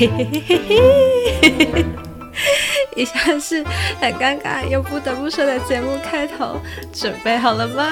嘿嘿嘿嘿嘿，以下是很尴尬又不得不说的节目开头，准备好了吗？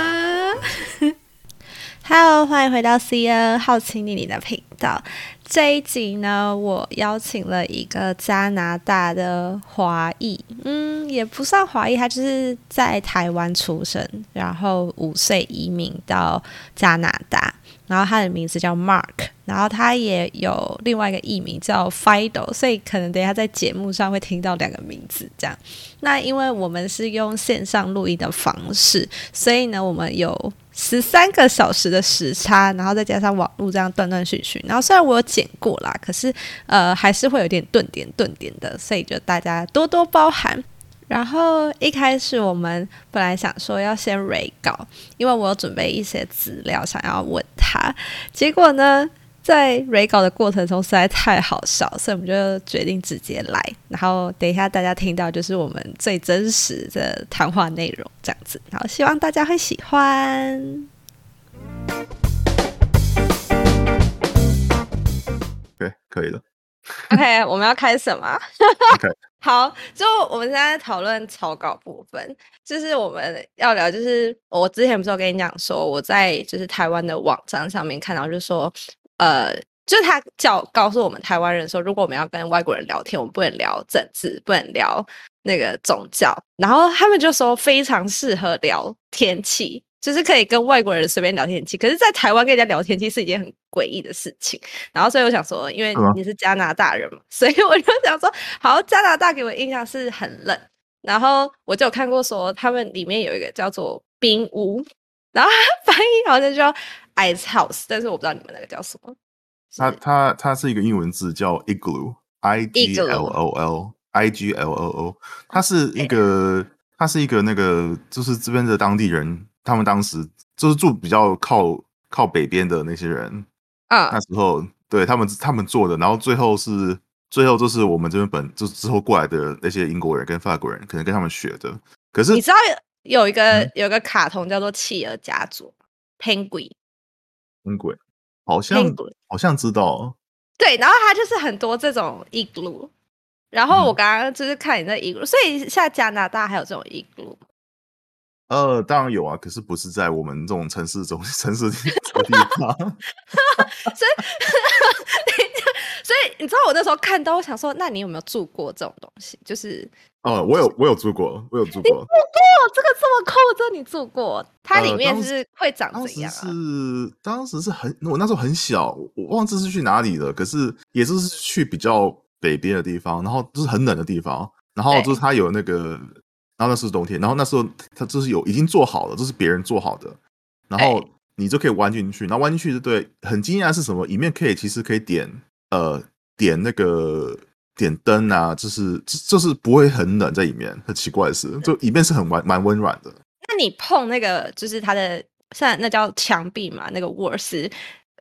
Hello，欢迎回到 C N 好奇你你的频道。这一集呢，我邀请了一个加拿大的华裔，嗯，也不算华裔，他就是在台湾出生，然后五岁移民到加拿大。然后他的名字叫 Mark，然后他也有另外一个艺名叫 Fido，所以可能等下在节目上会听到两个名字这样。那因为我们是用线上录音的方式，所以呢，我们有十三个小时的时差，然后再加上网络这样断断续续。然后虽然我有剪过啦，可是呃还是会有点顿点顿点的，所以就大家多多包涵。然后一开始我们本来想说要先 re 稿，因为我有准备一些资料想要问他，结果呢，在 re 稿的过程中实在太好笑，所以我们就决定直接来。然后等一下大家听到就是我们最真实的谈话内容这样子，然后希望大家会喜欢。对，可以了。OK，我们要开始吗？OK。好，就我们现在讨论草稿部分，就是我们要聊，就是我之前不是有跟你讲说，我在就是台湾的网站上面看到，就是说，呃，就是他叫告诉我们台湾人说，如果我们要跟外国人聊天，我们不能聊政治，不能聊那个宗教，然后他们就说非常适合聊天气。就是可以跟外国人随便聊天气，可是，在台湾跟人家聊天气是一件很诡异的事情。然后，所以我想说，因为你是加拿大人嘛，所以我就想说，好，加拿大给我印象是很冷。然后，我就有看过说，他们里面有一个叫做冰屋，然后翻译好像叫 ice house，但是我不知道你们那个叫什么。它它它是一个英文字叫 igloo，i g l o l，i g l o o，它是一个它是一个那个就是这边的当地人。他们当时就是住比较靠靠北边的那些人。啊，那时候对他们他们做的，然后最后是最后就是我们这边本就之后过来的那些英国人跟法国人，可能跟他们学的。可是你知道有一个有一个卡通叫做《企鹅家族》，Penguin，英鬼好像好像知道，对，然后它就是很多这种 igloo，然后我刚刚就是看你那 igloo，所以像加拿大还有这种 igloo。呃，当然有啊，可是不是在我们这种城市中 城市地方。所以，所以你知道我那时候看到，我想说，那你有没有住过这种东西？就是哦，我有，我有住过，我有住过。住过这个这么酷，这你住过？它里面是会长怎样？是当时是很，我那时候很小，我忘记是去哪里了。可是也就是去比较北边的地方，然后就是很冷的地方，然后就是它有那个。然后那是冬天，然后那时候它就是有已经做好了，这是别人做好的，然后你就可以弯进去，然后弯进去就对。很惊讶是什么？里面可以其实可以点呃点那个点灯啊，就是就是不会很冷在里面。很奇怪的是，就里面是很温蛮温暖的。那你碰那个就是它的像那叫墙壁嘛，那个卧室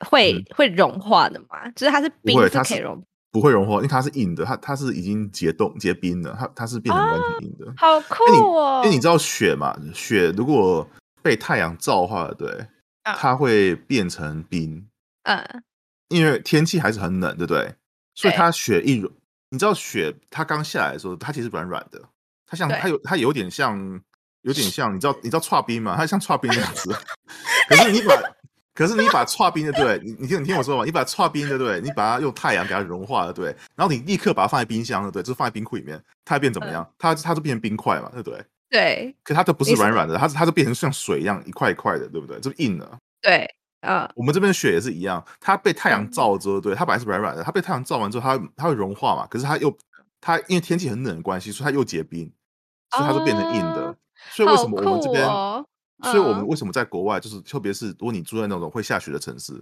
会会融化的嘛？就是它是冰是可以融。不会融化，因为它是硬的，它它是已经结冻结冰了，它它是变成完全硬的。好酷哦！因为你知道雪嘛，雪如果被太阳照化了，对，它会变成冰。嗯，因为天气还是很冷，对不对？所以它雪一融，你知道雪它刚下来的时候，它其实软软的，它像它有它有点像有点像，你知道你知道串冰嘛？它像串冰那样子。可是你把可是你把串冰的对，你你听你听我说嘛，你把串冰的对，你把它用太阳给它融化了对，然后你立刻把它放在冰箱了对，就是放在冰库里面，它会变怎么样？它它就变成冰块嘛，对不对？对。可它都不是软软的，它它就变成像水一样一块一块的，对不对？就硬了。对，啊。我们这边的雪也是一样，它被太阳照之后，对，它本来是软软的，它被太阳照完之后，它它会融化嘛。可是它又它因为天气很冷的关系，所以它又结冰，所以它就变成硬的。所以为什么我们这边？所以，我们为什么在国外，就是特别是如果你住在那种会下雪的城市，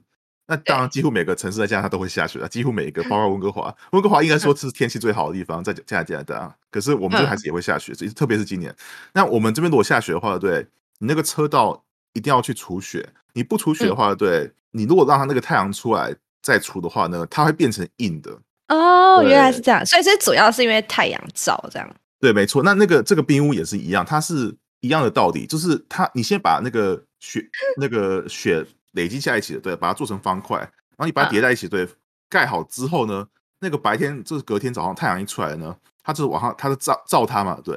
那当然几乎每个城市在加拿大都会下雪的，几乎每一个，包 括温哥华，温哥华应该说是天气最好的地方，在加拿大。可是我们这还是也会下雪，特别是今年。那我们这边如果下雪的话，对，你那个车道一定要去除雪，你不除雪的话，对，你如果让它那个太阳出来再除的话呢，它会变成硬的。哦，原来是这样，所以这主要是因为太阳照这样。对，没错。那那个这个冰屋也是一样，它是。一样的道理，就是它，你先把那个雪 那个雪累积在一起的，对，把它做成方块，然后你把它叠在一起，对，盖好之后呢，那那个白天就是隔天早上太阳一出来呢，它就是往上，它是照照它嘛，对。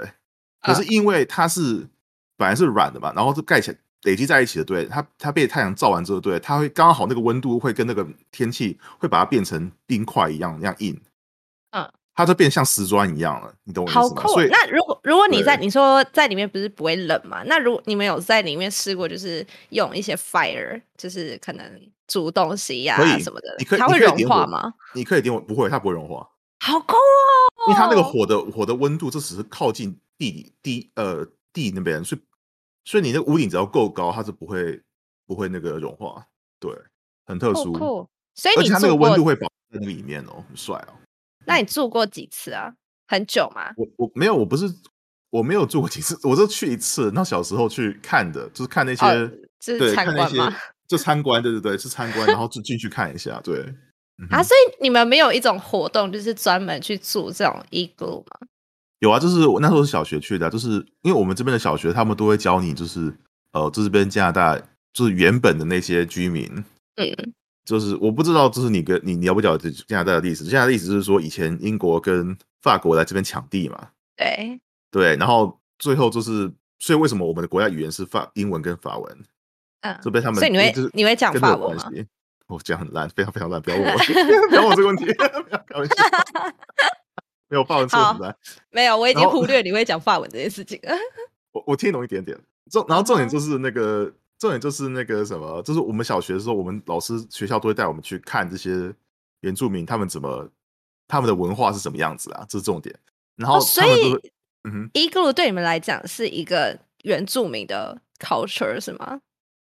可是因为它是本来是软的嘛，然后就盖起来累积在一起的，对它它被太阳照完之后，对它会刚好那个温度会跟那个天气会把它变成冰块一样那样硬，嗯，它就变像瓷砖一样了，你懂我意思吗？好酷所以。那如果如果你在你说在里面不是不会冷嘛？那如果你们有在里面试过，就是用一些 fire，就是可能煮东西呀、什么的你可以，它会融化吗？你可以点火，不会，它不会融化，好酷哦！因为它那个火的火的温度，这只是靠近地地呃地那边，所以所以你那个屋顶只要够高，它是不会不会那个融化，对，很特殊，酷酷，所以你而且它那个，温度会保在那里面哦，很帅哦。那你住过几次啊？很久吗？我我没有，我不是我没有住过几次，我就去一次。那小时候去看的，就是看那些、哦，就是参观吗？就参观，对对对，是参观，然后就进去看一下，对。嗯啊，所以你们没有一种活动，就是专门去住这种 igloo 吗？有啊，就是我那时候是小学去的啊，就是因为我们这边的小学，他们都会教你，就是呃，这边加拿大就是原本的那些居民，嗯，就是我不知道，就是你跟你你了不了解加拿大的历史？加拿大的历史是说，以前英国跟法国来这边抢地嘛，对，对，然后最后就是，所以为什么我们的国家语言是法英文跟法文？嗯，这被他们所以你会就是你会讲法文吗？我讲很烂，非常非常烂，不要问我，不要问我这个问题，不要开玩笑。没有法文说得很烂，没有，我已经忽略你会讲法文这件事情了。我我听懂一点点。重然后重点就是那个重点就是那个什么，就是我们小学的时候，我们老师学校都会带我们去看这些原住民他们怎么他们的文化是什么样子啊，这是重点。然后哦，所以嗯哼，igloo 对你们来讲是一个原住民的 culture 是吗？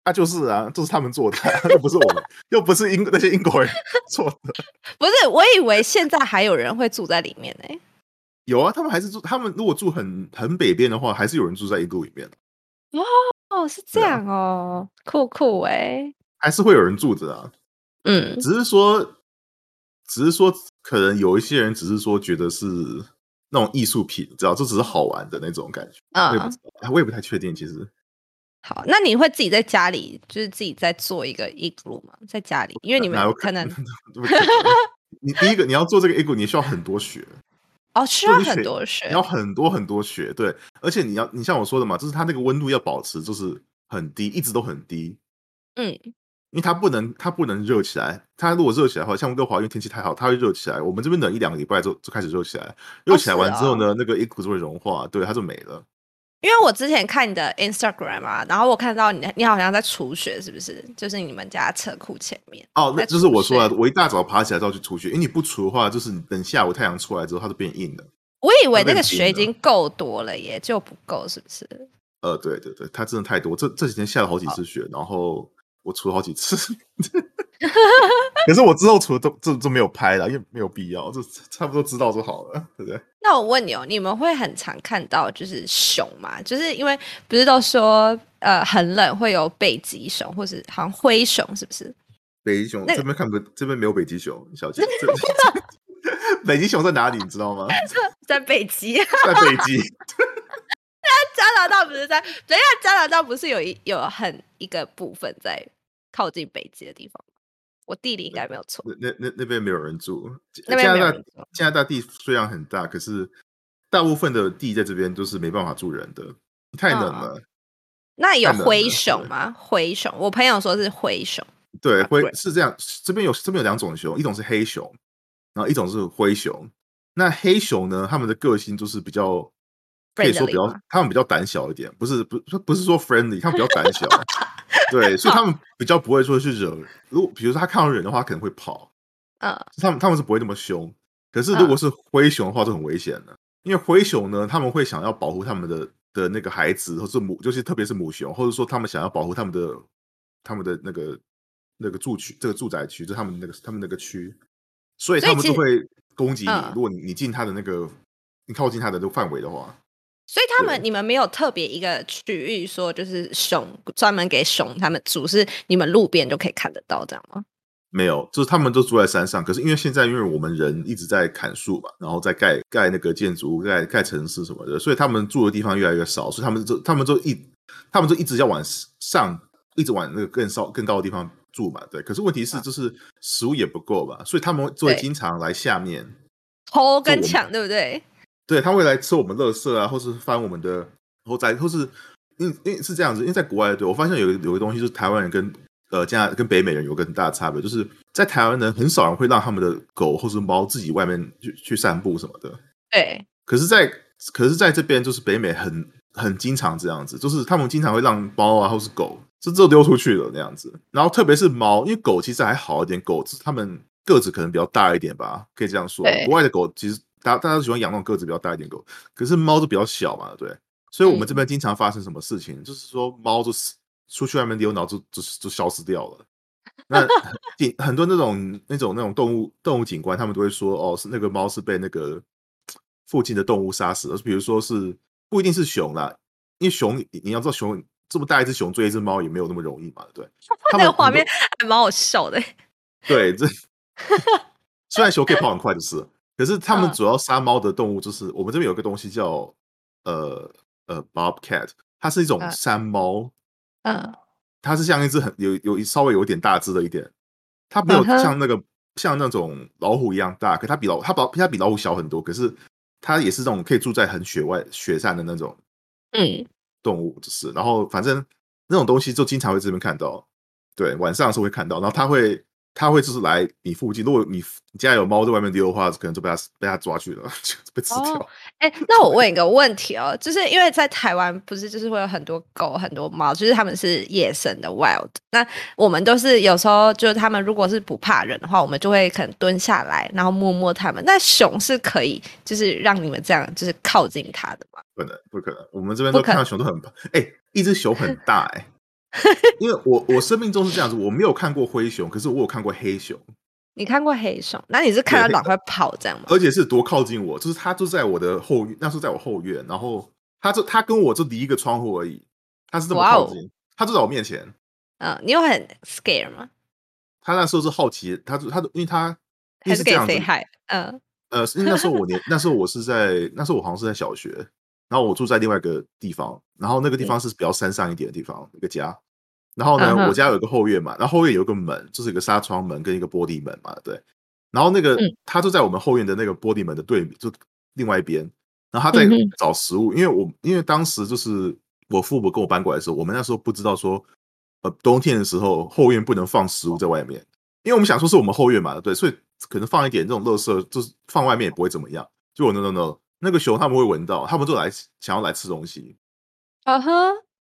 那、就是啊，就是他们做的啊，又不是我们，又不是英那些英国人 做的。不是，我以为现在还有人会住在里面呢、有啊，他们还是住，他们如果住很很北边的话，还是有人住在一路里面，哦，是这样哦，酷酷哎、还是会有人住着啊。嗯，只是说，只是说，可能有一些人只是说觉得是那种艺术品，你知道，这只是好玩的那种感觉。我也不嗯知，道，我也不太确定。其实好，那你会自己在家里，就是自己在做一个 igloo 吗？在家里，因为你们可能 你第一个你要做这个股，你需要很多雪，哦需要很多雪你要很多很多血，对，而且你要你像我说的嘛，就是它那个温度要保持就是很低，一直都很低，嗯，因为它不能它不能热起来，它如果热起来的话，像温哥华因为天气太好，它会热起来。我们这边冷一两个礼拜就就开始热起来，热起来完之后哦呢，那个 A 股就会融化，对，它就没了。因为我之前看你的 Instagram 啊，然后我看到你你好像在除雪，是不是？就是你们家车库前面。哦，那就是我除说的，我一大早爬起来就要去除雪，因为你不除的话，就是你等下午太阳出来之后，它就变硬了。我以为那个雪已经够多了耶，就不够，是不是？呃，对对对，它真的太多，这这几天下了好几次雪，然后我除了好几次，可是我之后除了都这都没有拍了，因为没有必要，就差不多知道就好了，对不对？那我问你哦，你们会很常看到就是熊吗？就是因为不是都说呃很冷会有北极熊，或是好像灰熊，是不是？北极熊那个这边看不，这边没有北极熊，小姐，这北极熊在哪里？你知道吗？在北极，在北极。加拿大不是在？等一下，加拿大不是有一有很一个部分在靠近北极的地方吗？我地理应该没有错。那那那那边没有人住。那边加拿大加拿大地虽然很大，可是大部分的地在这边都是没办法住人的，太冷嗯了。那有灰熊吗？灰熊，我朋友说是灰熊。对，灰是这样。这边有这边有两种熊，一种是黑熊，然后一种是灰熊。那黑熊呢，他们的个性就是比较可以说比较，他们比较胆小一点，不是不不是说 friendly，他们比较胆小。对，所以他们比较不会说去惹。如果比如说他看到人的话，可能会跑。嗯，他们他们是不会那么凶。可是如果是灰熊的话，就很危险了，因为灰熊呢，他们会想要保护他们的的那个孩子，或是母，就是特别是母熊，或者说他们想要保护他们的他们的那个那个住区，这个住宅区，就是他们那个他们那个区，所以他们就会攻击你。嗯如果你你进他的那个，你靠近他的这个范围的话，所以他们你们没有特别一个区域说就是熊专门给熊他们住，是你们路边就可以看得到这样吗？没有，就是他们都住在山上。可是因为现在，因为我们人一直在砍树嘛，然后在盖盖那个建筑物、盖盖城市什么的，所以他们住的地方越来越少，所以他们就他们就一他们就一直要往上，一直往那个更高更高的地方住嘛，对。可是问题是，就是食物也不够吧，所以他们就会经常来下面偷跟抢，对不对？对，他会来吃我们垃圾啊，或是翻我们的后在，或是因因为是这样子，因为在国外，对我发现有有个东西，就是台湾人跟呃加拿跟北美人有个很大的差别，就是在台湾人很少人会让他们的狗或是猫自己外面去去散步什么的。对。可是，在可是在这边就是北美很很经常这样子，就是他们经常会让猫啊或是狗就就丢出去了那样子。然后特别是猫，因为狗其实还好一点，狗是他们个子可能比较大一点吧，可以这样说。国外的狗其实大大家都喜欢养那种个子比较大一点狗，可是猫都比较小嘛，对。所以我们这边经常发生什么事情，就是说猫就是出去外面溜，然后就就就消失掉了。那 景很多那种那种那种动物动物警官，他们都会说哦，是那个猫是被那个。附近的动物杀死，而比如说是不一定是熊啦，因为熊你要知道，熊这么大一只熊追一只猫也没有那么容易嘛，对。那个画面还蛮好笑的。对，这 虽然熊可以跑很快，就是，可是他们主要杀猫的动物就是我们这边有个东西叫呃呃 bobcat，它是一种山猫，嗯，它是像一只很有有稍微有点大只的一点，它没有像那个像那种老虎一样大，可它比老它比它比老虎小很多，可是。它也是这种可以住在很雪外雪山的那种，嗯，动物就是，然后反正那种东西就经常会这边看到，对，晚上是会看到，然后它会。他会就是来你附近，如果你家有猫在外面丢的话，可能就被它被他抓去了，就被吃掉。哎，那我问一个问题哦，就是因为在台湾不是就是会有很多狗、很多猫，就是他们是野生的 wild。那我们都是有时候就是他们如果是不怕人的话，我们就会可能蹲下来，然后摸摸它们。那熊是可以就是让你们这样就是靠近它的吗？不能，不可能。我们这边都看到熊都很哎，一只熊很大哎。因为我我生命中是这样子，我没有看过灰熊，可是我有看过黑熊。你看过黑熊？那你是看它赶快跑这样吗？而且是多靠近我，就是它就在我的后院，那时候在我后院，然后它就它跟我就离一个窗户而已，它是这么靠近，它就在我面前。嗯，你有很 scare 吗？他那时候是好奇，他就他因为他还是这样子，嗯呃，因为那时候我年那时候我是在那时候我好像是在小学，然后我住在另外一个地方，然后那个地方是比较山上一点的地方，一个家。然后呢，我家有一个后院嘛，然后后院有一个门，就是一个纱窗门跟一个玻璃门嘛，对。然后那个他就在我们后院的那个玻璃门的对面，就另外一边。然后他在找食物，因为我因为当时就是我父母跟我搬过来的时候，我们那时候不知道说，呃，冬天的时候后院不能放食物在外面，因为我们想说是我们后院嘛，对，所以可能放一点这种垃圾，就是放外面也不会怎么样。就我 no no no，那个熊他们会闻到，他们就来想要来吃东西。啊哈。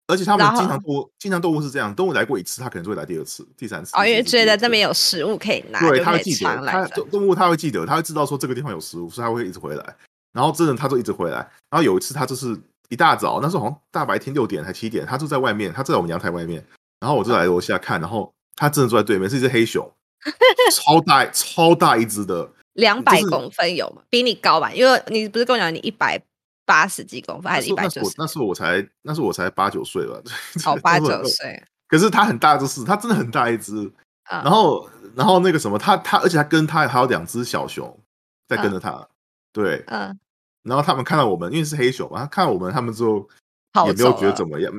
而且他们经常动物经常动物是这样，动物来过一次，它可能就会来第二次、第三次。哦，因为觉得这边有食物可以拿，对，它会记得。它动物它会记得，它会知道说这个地方有食物，所以它会一直回来。然后真的，它就一直回来。然后有一次，它就是一大早，那时候好像大白天六点还七点，它就在外面，它在我们阳台外面。然后我就来楼下看，然后它真的坐在对面，是一只黑熊，超大超大一只的，两百公分有吗？比你高吧？因为你不是跟我讲你一百。八十几公分还是一百九十？那时候我才，那时候我才八九岁吧。哦，八九岁。可是它很大，就是它真的很大一只。然后，然后那个什么，它它，而且它跟它还有两只小熊在跟着它。对，嗯。然后他们看到我们，因为是黑熊嘛，他看到我们，他们就也没有觉得怎么样。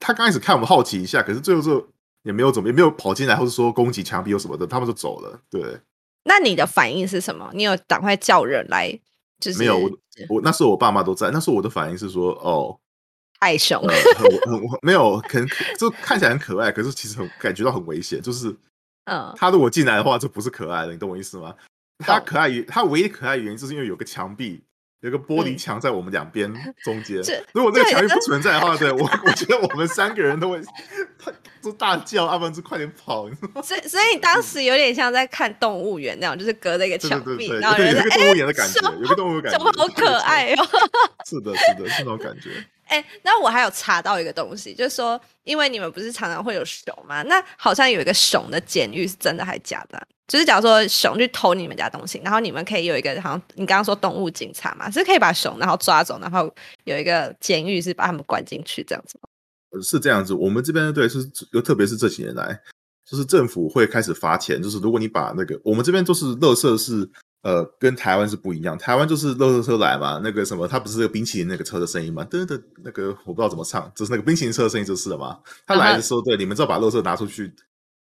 他刚开始看我们好奇一下，可是最后就也没有怎么，也没有跑进来，或者说攻击墙壁有什么的，他们就走了。对。那你的反应是什么？你有赶快叫人来？就是没有我，我那时候我爸妈都在。那时候我的反应是说：“哦，太凶，很没有，可能就看起来很可爱，可是其实很感觉到很危险。就是，嗯，他如果进来的话，就不是可爱的，你懂我意思吗？他可爱，他唯一可爱原因就是因为有个墙壁。”有个玻璃墙在我们两边中间，如果这个墙壁不存在的话，对我我觉得我们三个人都会都大叫，阿文就快点跑。所以所以你当时有点像在看动物园那样，就是隔着一个墙壁，然后有个动物园的感觉，有个动物感觉，好可爱哦。是的，是的，是那种感觉。哎，那我还有查到一个东西，就是说，因为你们不是常常会有熊吗？那好像有一个熊的监狱是真的还假的？就是假如说熊去偷你们家东西，然后你们可以有一个好像你刚刚说动物警察嘛，是可以把熊然后抓走，然后有一个监狱是把他们关进去这样子吗？是这样子，我们这边对是，又特别是这几年来，就是政府会开始罚钱，就是如果你把那个我们这边都是乐色是。呃，跟台湾是不一样。台湾就是乐色车来嘛，那个什么，它不是那个冰淇淋那个车的声音吗？噔噔，那个我不知道怎么唱，就是那个冰淇淋车的声音就是了嘛。他来的时候，对，你们知道把乐色拿出去，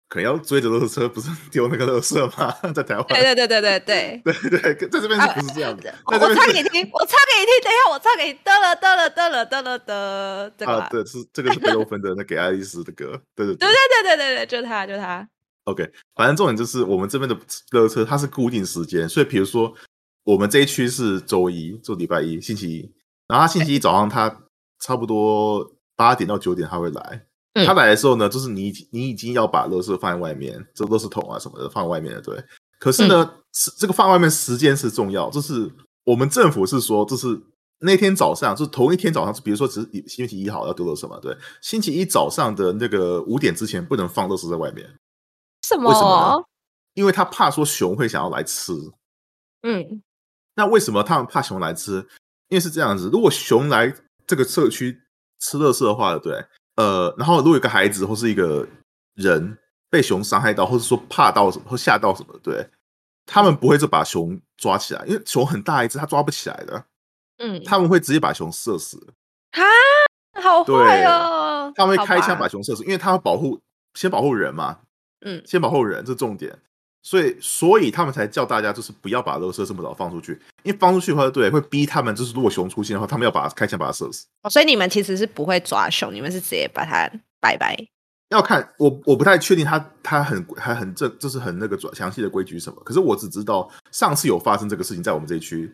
可能要追着乐色车，不是 丢那个乐色吗？在台湾，对对对对 对对对对，在这边是不是这样的？我唱给你听，我唱给你听，等一下我唱给你，得了得了得了得了得，这个对是这个是贝多芬的那给爱丽丝的歌，对对对对对对对对，就他就他。OK，反正重点就是我们这边的垃圾车它是固定时间，所以比如说我们这一区是周一，就礼拜一星期一，然后他星期一早上他差不多八点到九点他会来。他来的时候呢，就是你你已经要把垃圾放在外面，这垃圾桶啊什么的放在外面了，对。可是呢，是这个放外面时间是重要，就是我们政府是说，就是那天早上，就是同一天早上，比如说只是星期一好要丢垃圾嘛，对。星期一早上的那个五点之前不能放垃圾在外面。什么？为什么？因为他怕说熊会想要来吃。嗯。那为什么他们怕熊来吃？因为是这样子，如果熊来这个社区吃垃圾的话，对。呃，然后如果有个孩子或是一个人被熊伤害到，或者说怕到什么或吓到什么，对，他们不会就把熊抓起来，因为熊很大一只，他抓不起来的。嗯，他们会直接把熊射死。啊，好坏哦！他们会开枪把熊射死，因为他要保护，先保护人嘛。嗯，先保护人，这重点。所以，所以他们才叫大家就是不要把乐色这么早放出去，因为放出去的话，对，会逼他们就是如果熊出现的话，他们要把开枪把它射死。哦，所以你们其实是不会抓熊，你们是直接把它拜拜。要看我，我不太确定他他很还很正，就是很那个详细的规矩什么。可是我只知道上次有发生这个事情在我们这一区，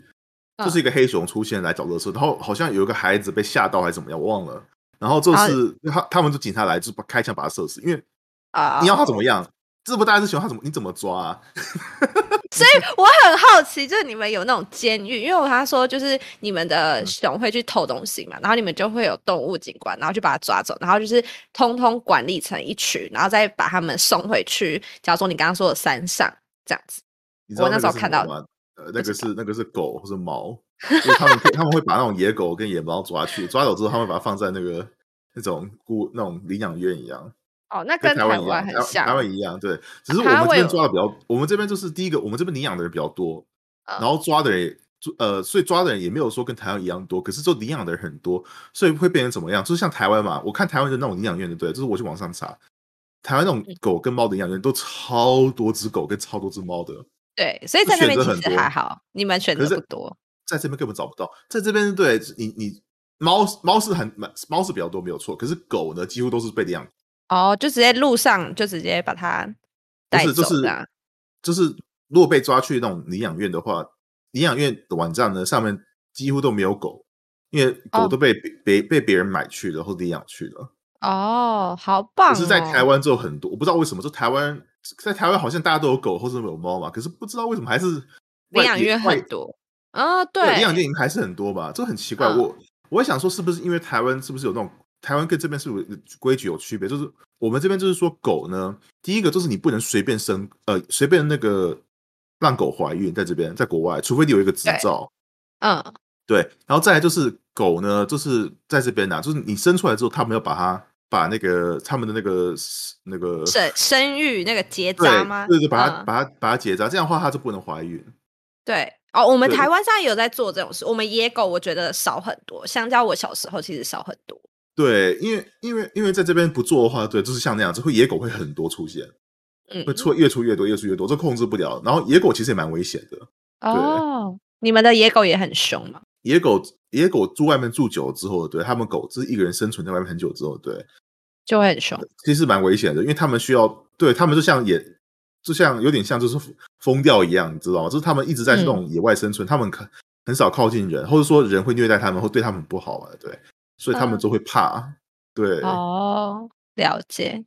就是一个黑熊出现来找乐色，然后好像有一个孩子被吓到还是怎么样，我忘了。然后就是他他们就警察来就把开枪把他射死，因为啊，你要他怎么样？这么大一只熊，它怎么你怎么抓啊？所以我很好奇，就是你们有那种监狱，因为我他说就是你们的熊会去偷东西嘛，然后你们就会有动物警官，然后就把它抓走，然后就是通通管理成一群，然后再把他们送回去。假如说你刚刚说的山上这样子，我那时候看到吗？呃，那个是那个是狗或者猫，他们他们会把那种野狗跟野猫抓去，抓走之后，他们把它放在那个那种孤那种领养院一样。哦，那跟台湾很像，台湾一样，对，只是我们这边抓的比较，我们这边就是第一个，我们这边领养的人比较多，然后抓的人，呃，所以抓的人也没有说跟台湾一样多，可是就领养的人很多，所以会变成怎么样？就是像台湾嘛，我看台湾的那种领养院的，对，就是我去网上查，台湾那种狗跟猫的领养院都超多只狗跟超多只猫的，对，所以在那边其实还好，你们选择不多，在这边根本找不到，在这边对你你猫猫是很猫是比较多没有错，可是狗呢几乎都是被领养。哦，就直接路上就直接把它带走的，就是如果被抓去那种领养院的话，领养院的网站呢上面几乎都没有狗，因为狗都被别被别人买去了或领养去了。哦，好棒！可是，在台湾就很多，我不知道为什么，就台湾在台湾好像大家都有狗或者有猫嘛，可是不知道为什么还是领养院很多啊？对，领养院还是很多吧？这很奇怪。我我想说，是不是因为台湾是不是有那种？台湾跟这边是不是规矩有区别？就是我们这边就是说，狗呢，第一个就是你不能随便生，呃，随便那个让狗怀孕，在这边，在国外，除非你有一个执照，嗯，对，然后再来就是狗呢，就是在这边呢，就是你生出来之后，他们要把它把那个他们的那个那个生生育那个结扎吗？对对，把它把它把它结扎，这样的话它就不能怀孕。对，哦，我们台湾现在有在做这种事，我们野狗我觉得少很多，相较我小时候其实少很多。对，因为因为因为在这边不做的话，对，就是像那样子，会野狗会很多出现，嗯，会出越出越多，越出越多，这控制不了。然后野狗其实也蛮危险的。哦，你们的野狗也很凶吗？野狗野狗住外面住久了之后，对他们狗就是一个人生存在外面很久之后，对，就会很凶。其实蛮危险的，因为他们需要，对他们就像野，就像有点像就是疯掉一样，你知道吗？就是他们一直在这种野外生存，他们很很少靠近人，或者说人会虐待他们，会对他们不好啊，对。所以他们就会怕，对哦，了解。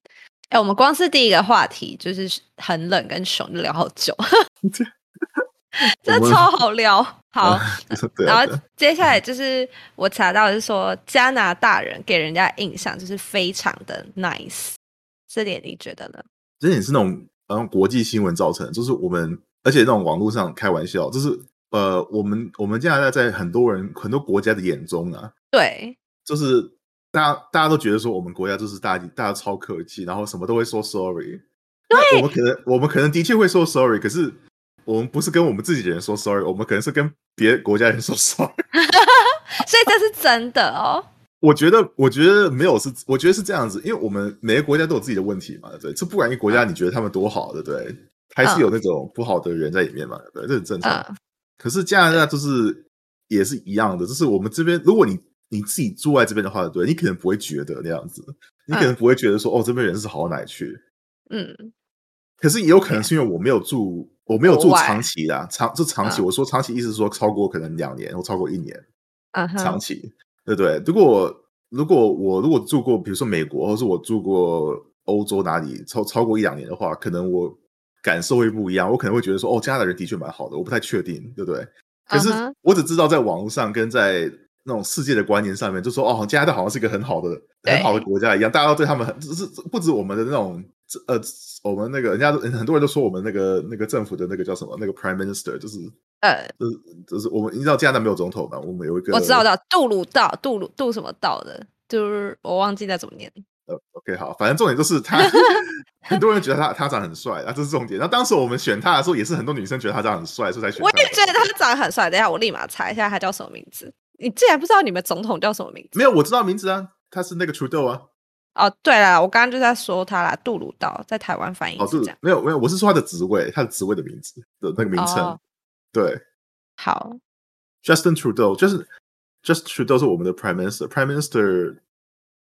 哎，我们光是第一个话题就是很冷跟熊就聊好久，这超好聊。好，然后接下来就是我查到是说加拿大人给人家印象就是非常的 nice，这点你觉得呢？这点是那种嗯国际新闻造成，就是我们而且那种网络上开玩笑，就是呃我们我们加拿大在很多人很多国家的眼中啊，对。就是大家大家都觉得说我们国家就是大大家超客气，然后什么都会说 sorry。对，我们可能我们可能的确会说 sorry，可是我们不是跟我们自己的人说 sorry，我们可能是跟别国家人说 sorry。所以这是真的哦。我觉得，我觉得没有是，我觉得是这样子，因为我们每个国家都有自己的问题嘛，对，这不管一个国家你觉得他们多好，对不对？还是有那种不好的人在里面嘛，对，这很正常。可是加拿大就是也是一样的，就是我们这边，如果你你自己住在这边的话，对，你可能不会觉得那样子，你可能不会觉得说，哦，这边人是好到哪去？嗯。可是也有可能是因为我没有住，我没有住长期的，长就长期。我说长期意思是说超过可能两年或超过一年，长期，对不对？如果如果我如果住过，比如说美国，或是我住过欧洲哪里超超过一两年的话，可能我感受会不一样。我可能会觉得说，哦，加拿大人的确蛮好的，我不太确定，对不对？可是我只知道在网络上跟在那种世界的观念上面，就说哦，加拿大好像是一个很好的很好的国家一样，大家都对他们很，只是不止我们的那种。呃，我们那个人家很多人都说我们那个那个政府的那个叫什么？那个 Prime Minister 就是呃，就是就是我们你知道加拿大没有总统嘛？我们有一个我知道的杜鲁道，杜鲁杜什么道的，就是我忘记在怎么念。呃，OK，好，反正重点就是他，很多人觉得他他长很帅啊，这是重点。然后当时我们选他的时候，也是很多女生觉得他长很帅，所以才选。我也觉得他长得很帅。等一下，我立马查一下他叫什么名字。你竟然不知道你们总统叫什么名字？没有，我知道名字啊，他是那个 Trudeau 啊。哦，对了，我刚刚就在说他啦，杜鲁道在台湾翻译是这样，没有没有，我是说他的职位，他的职位的名字的那个名称，对，好，Justin Trudeau，就是 Just Trudeau 是我们的 Prime Minister，Prime Minister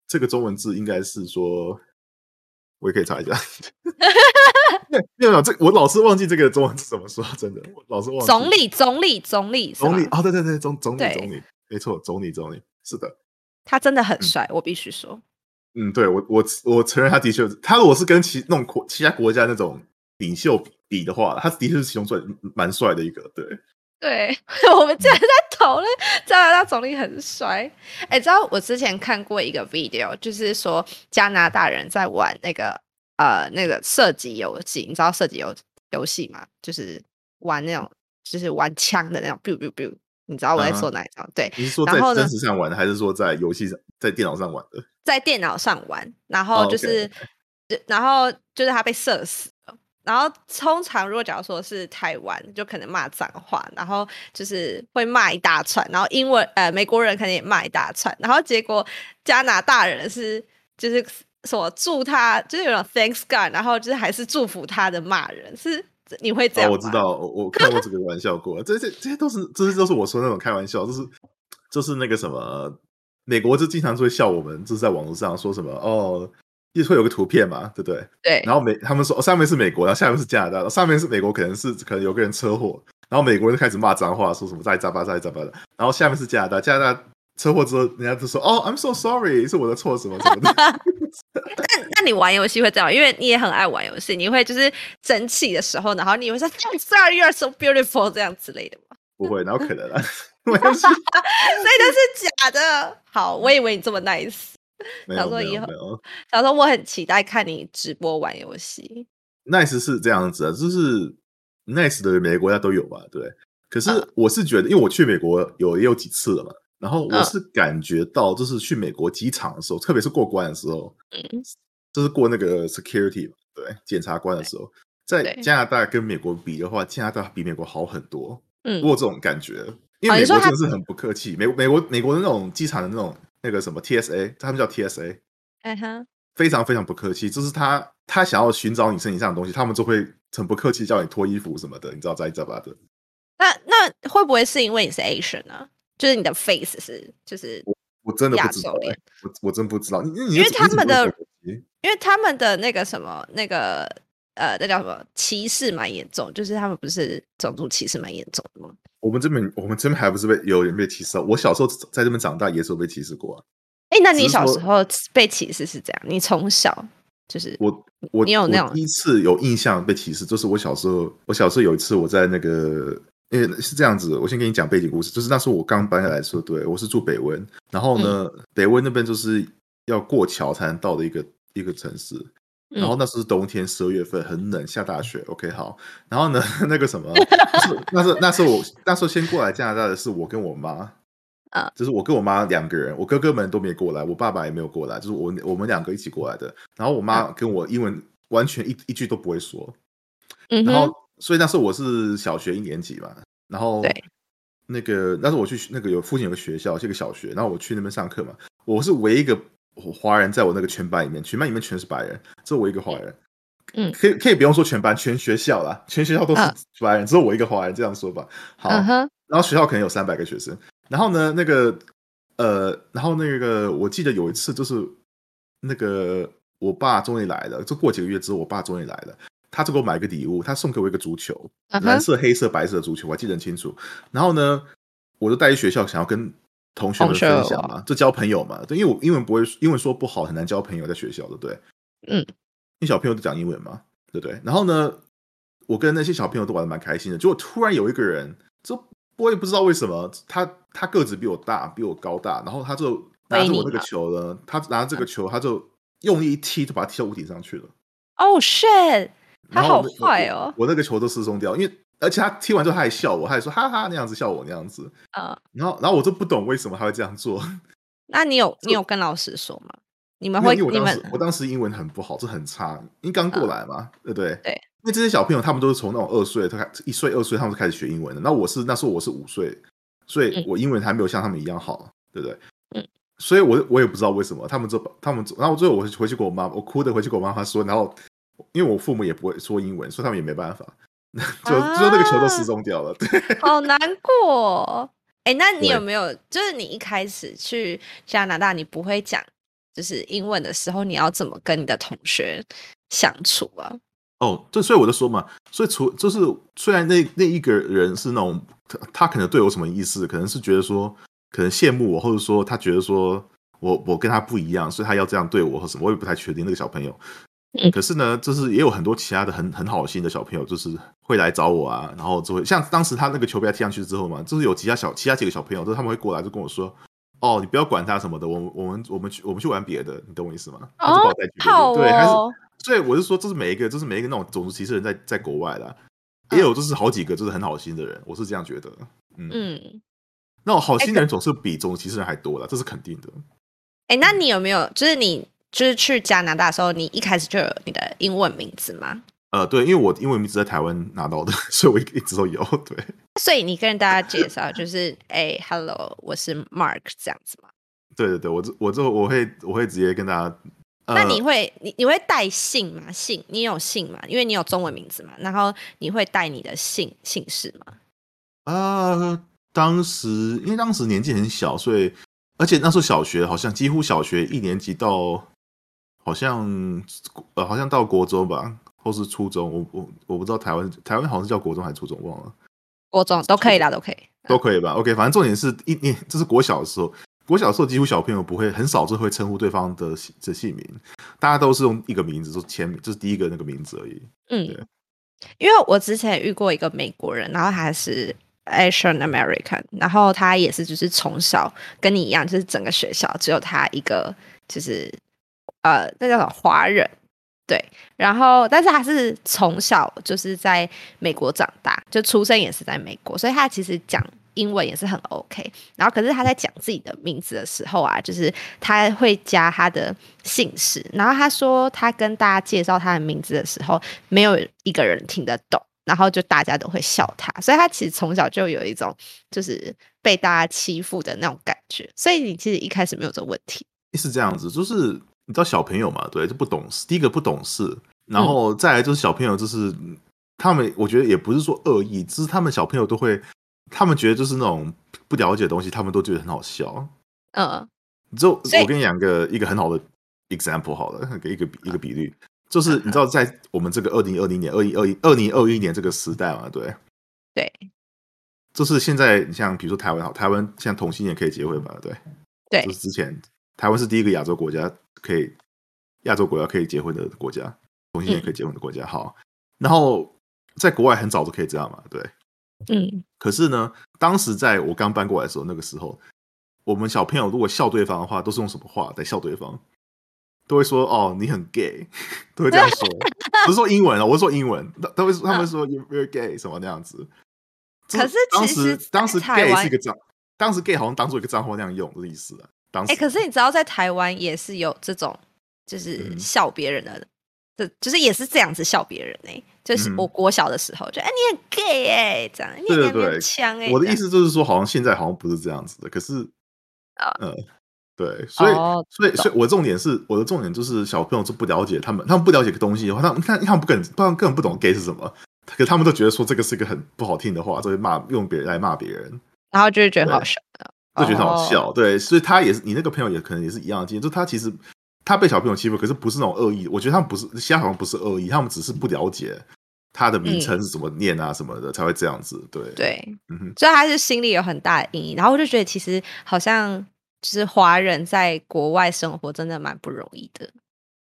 这个中文字应该是说，我也可以查一下，没有没有，这我老是忘记这个中文字怎么说，真的，我老是忘记。总理，总理，总理，总理，哦，对对对，总总理，总理，没错，总理，总理，是的，他真的很帅，我必须说。嗯，对我我我承认他的确，他如果是跟其那种国其他国家那种领袖比的话，他的确是其中最蛮帅的一个。对，对，我们竟然在讨论加拿大总理很帅。哎，知道我之前看过一个 video，就是说加拿大人在玩那个呃那个射击游戏，你知道射击游游戏吗？就是玩那种就是玩枪的那种，biu biu biu。你知道我在说哪一张？对，你是说在真实上玩的，还是说在游戏上，在电脑上玩的？在电脑上玩，然后就是，然后就是他被射死了。然后通常如果假如说是台湾，就可能骂脏话，然后就是会骂一大串，然后英文呃美国人肯定也骂一大串，然后结果加拿大人是就是什么祝他，就是有种 Thanks God，然后就是还是祝福他的骂人是。你会这样？我知道，我我看过这个玩笑过。这些这些都是这些都是我说那种开玩笑，就是就是那个什么，美国就经常会笑我们，就是在网络上说什么哦，一会有个图片嘛，对不对？对。然后美他们说上面是美国，然后下面是加拿大，上面是美国，可能是可能有个人车祸，然后美国人就开始骂脏话，说什么在扎巴在扎巴的，然后下面是加拿大，加拿大。车祸之后，人家就说：“哦，I'm so sorry，是我的错，什么什么的。”那那你玩游戏会这样？因为你也很爱玩游戏，你会就是生气的时候，然后你会说：“Sorry, you are so beautiful” 这样之类的吗？不会，哪有可能啊？所以都是假的。好，我以为你这么 nice。想说以后，想说我很期待看你直播玩游戏。Nice 是这样子啊，就是 Nice 的每个国家都有吧？对。可是我是觉得，因为我去美国有也有几次了嘛。然后我是感觉到，就是去美国机场的时候，特别是过关的时候，嗯，就是过那个 security 对检察官的时候，在加拿大跟美国比的话，加拿大比美国好很多。嗯，我有这种感觉，因为美国真的是很不客气。美美国美国的那种机场的那种那个什么 TSA，他们叫 TSA，嗯哼，非常非常不客气。就是他他想要寻找你身体上的东西，他们就会很不客气叫你脱衣服什么的，你知道在这吧的。那那会不会是因为你是 Asian 呢？就是你的 face 是，就是我我真的不知道，我我真不知道，因为他们的，因为他们的那个什么那个呃，那叫什么歧视蛮严重，就是他们不是种族歧视蛮严重的吗？我们这边我们这边还不是被有人被歧视我小时候在这边长大也是有被歧视过啊。哎，那你小时候被歧视是这样？你从小就是我我你有那种第一次有印象被歧视，就是我小时候我小时候有一次我在那个。因为是这样子，我先跟你讲背景故事。就是那时候我刚搬下来的时候，对我是住北温，然后呢，北温那边就是要过桥才能到的一个一个城市。然后那时候是冬天，十二月份，很冷，下大雪。OK，好。然后呢，那个什么，那是那时候我那时候先过来加拿大的是我跟我妈，啊，就是我跟我妈两个人，我哥哥们都没过来，我爸爸也没有过来，就是我我们两个一起过来的。然后我妈跟我英文完全一一句都不会说，然后。所以那时候我是小学一年级嘛，然后那个那时候我去那个有附近有个学校，是一个小学，然后我去那边上课嘛，我是唯一一个华人，在我那个全班里面，全班里面全是白人，只有我一个华人。嗯，可以可以不用说全班，全学校啦，全学校都是白人，只有我一个华人，这样说吧。好，然后学校可能有三百个学生，然后呢，那个呃，然后那个我记得有一次就是那个我爸终于来了，就过几个月之后，我爸终于来了，他就给我买一个礼物，他送给我一个足球，蓝色、黑色、白色的足球，我还记得很清楚。然后呢，我就带去学校，想要跟同学们分享嘛，就交朋友嘛。对，因为我英文不会，英文说不好，很难交朋友，在学校，对不对？嗯。因为小朋友都讲英文嘛，对不对？然后呢，我跟那些小朋友都玩的蛮开心的。结果突然有一个人，就我也不知道为什么，他他个子比我大，比我高大，然后他就拿着我那个球呢，他拿着这个球，他就用力一踢，就把它踢到屋顶上去了。Oh shit！他好坏哦！我那个球都失踪掉，因为而且他踢完之后他还笑我，他还说哈哈那样子笑我那样子。啊！然后然后我就不懂为什么他会这样做。那你有 你有跟老师说吗？你们会？你们我当时英文很不好，这很差，因为刚过来嘛，对不对？对。因为这些小朋友他们都是从那种二岁，他开一岁、二岁，他们就开始学英文的。那我是那时候我是五岁，所以我英文还没有像他们一样好，对不对？嗯。所以我我也不知道为什么他们就他们，然后最后我回去跟我妈，我哭着回去跟我妈妈说，然后因为我父母也不会说英文，所以他们也没办法，就最后那个球都失踪掉了，对。好难过。哎，那你有没有就是你一开始去加拿大，你不会讲？就是英文的时候，你要怎么跟你的同学相处啊？哦，这所以我就说嘛，所以除就是虽然那那一个人是那种他他可能对我什么意思，可能是觉得说可能羡慕我，或者说他觉得说我我跟他不一样，所以他要这样对我或什么，我也不太确定。那个小朋友，可是呢，就是也有很多其他的很很好心的小朋友，就是会来找我啊，然后就会像当时他那个球被他踢上去之后嘛，就是有其他小其他几个小朋友，就是他们会过来就跟我说。哦，你不要管他什么的，我我们我们去我们去玩别的，你懂我意思吗？哦，好，对，还是所以我是说，这是每一个，这是每一个那种种族歧视人在在国外的，也有就是好几个就是很好心的人，我是这样觉得。嗯，那种好心的人总是比种族歧视人还多的，这是肯定的。哎，那你有没有就是你就是去加拿大的时候，你一开始就有你的英文名字吗？呃，对，因为我英文名字在台湾拿到的，所以我一直都有。对，所以你跟大家介绍就是，哎，Hello，我是 Mark 这样子吗？对对对，我这我这我会我会直接跟大家。那你会你你会带姓吗？姓你有姓吗？因为你有中文名字嘛，然后你会带你的姓姓氏吗？啊，当时因为当时年纪很小，所以而且那时候小学好像几乎小学一年级到好像呃好像到国中吧。或是初中，我我我不知道台湾台湾好像是叫国中还是初中，忘了。国中都可以啦，都可以，都可以吧。OK，反正重点是一年，这是国小的时候，国小的时候几乎小朋友不会很少就会称呼对方的的姓名，大家都是用一个名字，就签名，就是第一个那个名字而已。嗯，因为我之前遇过一个美国人，然后他是 Asian American，然后他也是就是从小跟你一样，就是整个学校只有他一个，就是呃，那叫什么华人。对，然后但是他是从小就是在美国长大，就出生也是在美国，所以他其实讲英文也是很 OK。然后可是他在讲自己的名字的时候啊，就是他会加他的姓氏。然后他说他跟大家介绍他的名字的时候，没有一个人听得懂，然后就大家都会笑他。所以他其实从小就有一种就是被大家欺负的那种感觉。所以你其实一开始没有这个问题，是这样子，就是。你知道小朋友嘛？对，就不懂事。第一个不懂事，然后再来就是小朋友，就是他们，我觉得也不是说恶意，只是他们小朋友都会，他们觉得就是那种不了解的东西，他们都觉得很好笑。嗯，就我跟你讲个一个很好的 example，好了，给一个一个比率，就是你知道在我们这个二零二零年、二一二一、二零二一年这个时代嘛，对，对，就是现在你像比如说台湾，好，台湾像同性也可以结婚嘛，对，对，就是之前。台湾是第一个亚洲国家可以亚洲国家可以结婚的国家，同性也可以结婚的国家。好，然后在国外很早就可以这样嘛，对，嗯。可是呢，当时在我刚搬过来的时候，那个时候，我们小朋友如果笑对方的话，都是用什么话在笑对方？都会说哦，你很 gay，都会这样说，不是说英文啊，我是说英文，他会他们说 you're gay 什么那样子。可是当时当时 gay 是一个脏，当时 gay 好像当做一个脏话那样用的意思啊。哎，可是你知道，在台湾也是有这种，就是笑别人的，这就是也是这样子笑别人哎。就是我国小的时候，就哎你很 gay 哎，这样你很很强哎。我的意思就是说，好像现在好像不是这样子的，可是对，所以所以所以，我重点是我的重点就是小朋友是不了解他们，他们不了解个东西的话，他们看他们不根本根本不懂 gay 是什么，可他们都觉得说这个是一个很不好听的话，就会骂用别人来骂别人，然后就会觉得好笑，就觉得好笑。对，所以他也是你那个朋友也可能也是一样的经验，就他其实他被小朋友欺负，可是不是那种恶意，我觉得他们不是，其他好像不是恶意，他们只是不了解。他的名称是怎么念啊，什么的才会这样子？对对，嗯所以他是心里有很大的阴影。然后我就觉得，其实好像就是华人在国外生活真的蛮不容易的。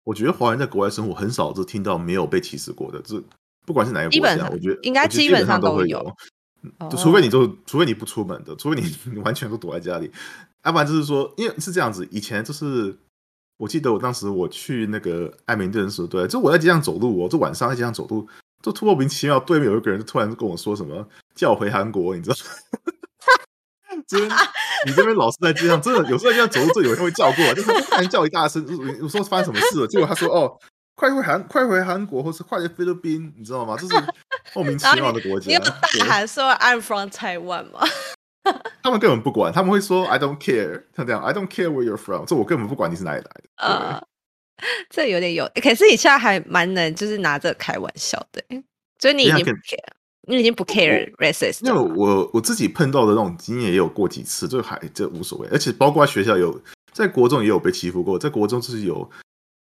我觉得华人在国外生活很少就听到没有被歧视过的，这不管是哪个国家，我觉得应该基本上都会有。就除非你就除非你不出门的，除非你 完全都躲在家里，要不然就是说，因为是这样子。以前就是我记得我当时我去那个爱明顿的时候，对，就我在街上走路，我就晚上在街上走路。就突莫名其妙，对面有一个人就突然跟我说什么叫我回韩国，你知道？真，你这边老是在街上，真的有时候在街上走路，就有人会叫过来，就是突然叫一大声，有时候发生什么事了，结果他说：“哦，快回韩，快回韩国，或是快回菲律宾，你知道吗？”就是莫名其妙的国家。你有大喊说 “I'm from Taiwan” 吗？他们根本不管，他们会说 “I don't care”，像这样 “I don't care where you're from”，这我根本不管你是哪里来的。呃。这有点有，可是你现在还蛮能，就是拿着开玩笑的，所以你已经不 care，你已经不 care racist。因为我我自己碰到的那种经验也有过几次，就还这无所谓。而且包括学校有，在国中也有被欺负过，在国中就是有，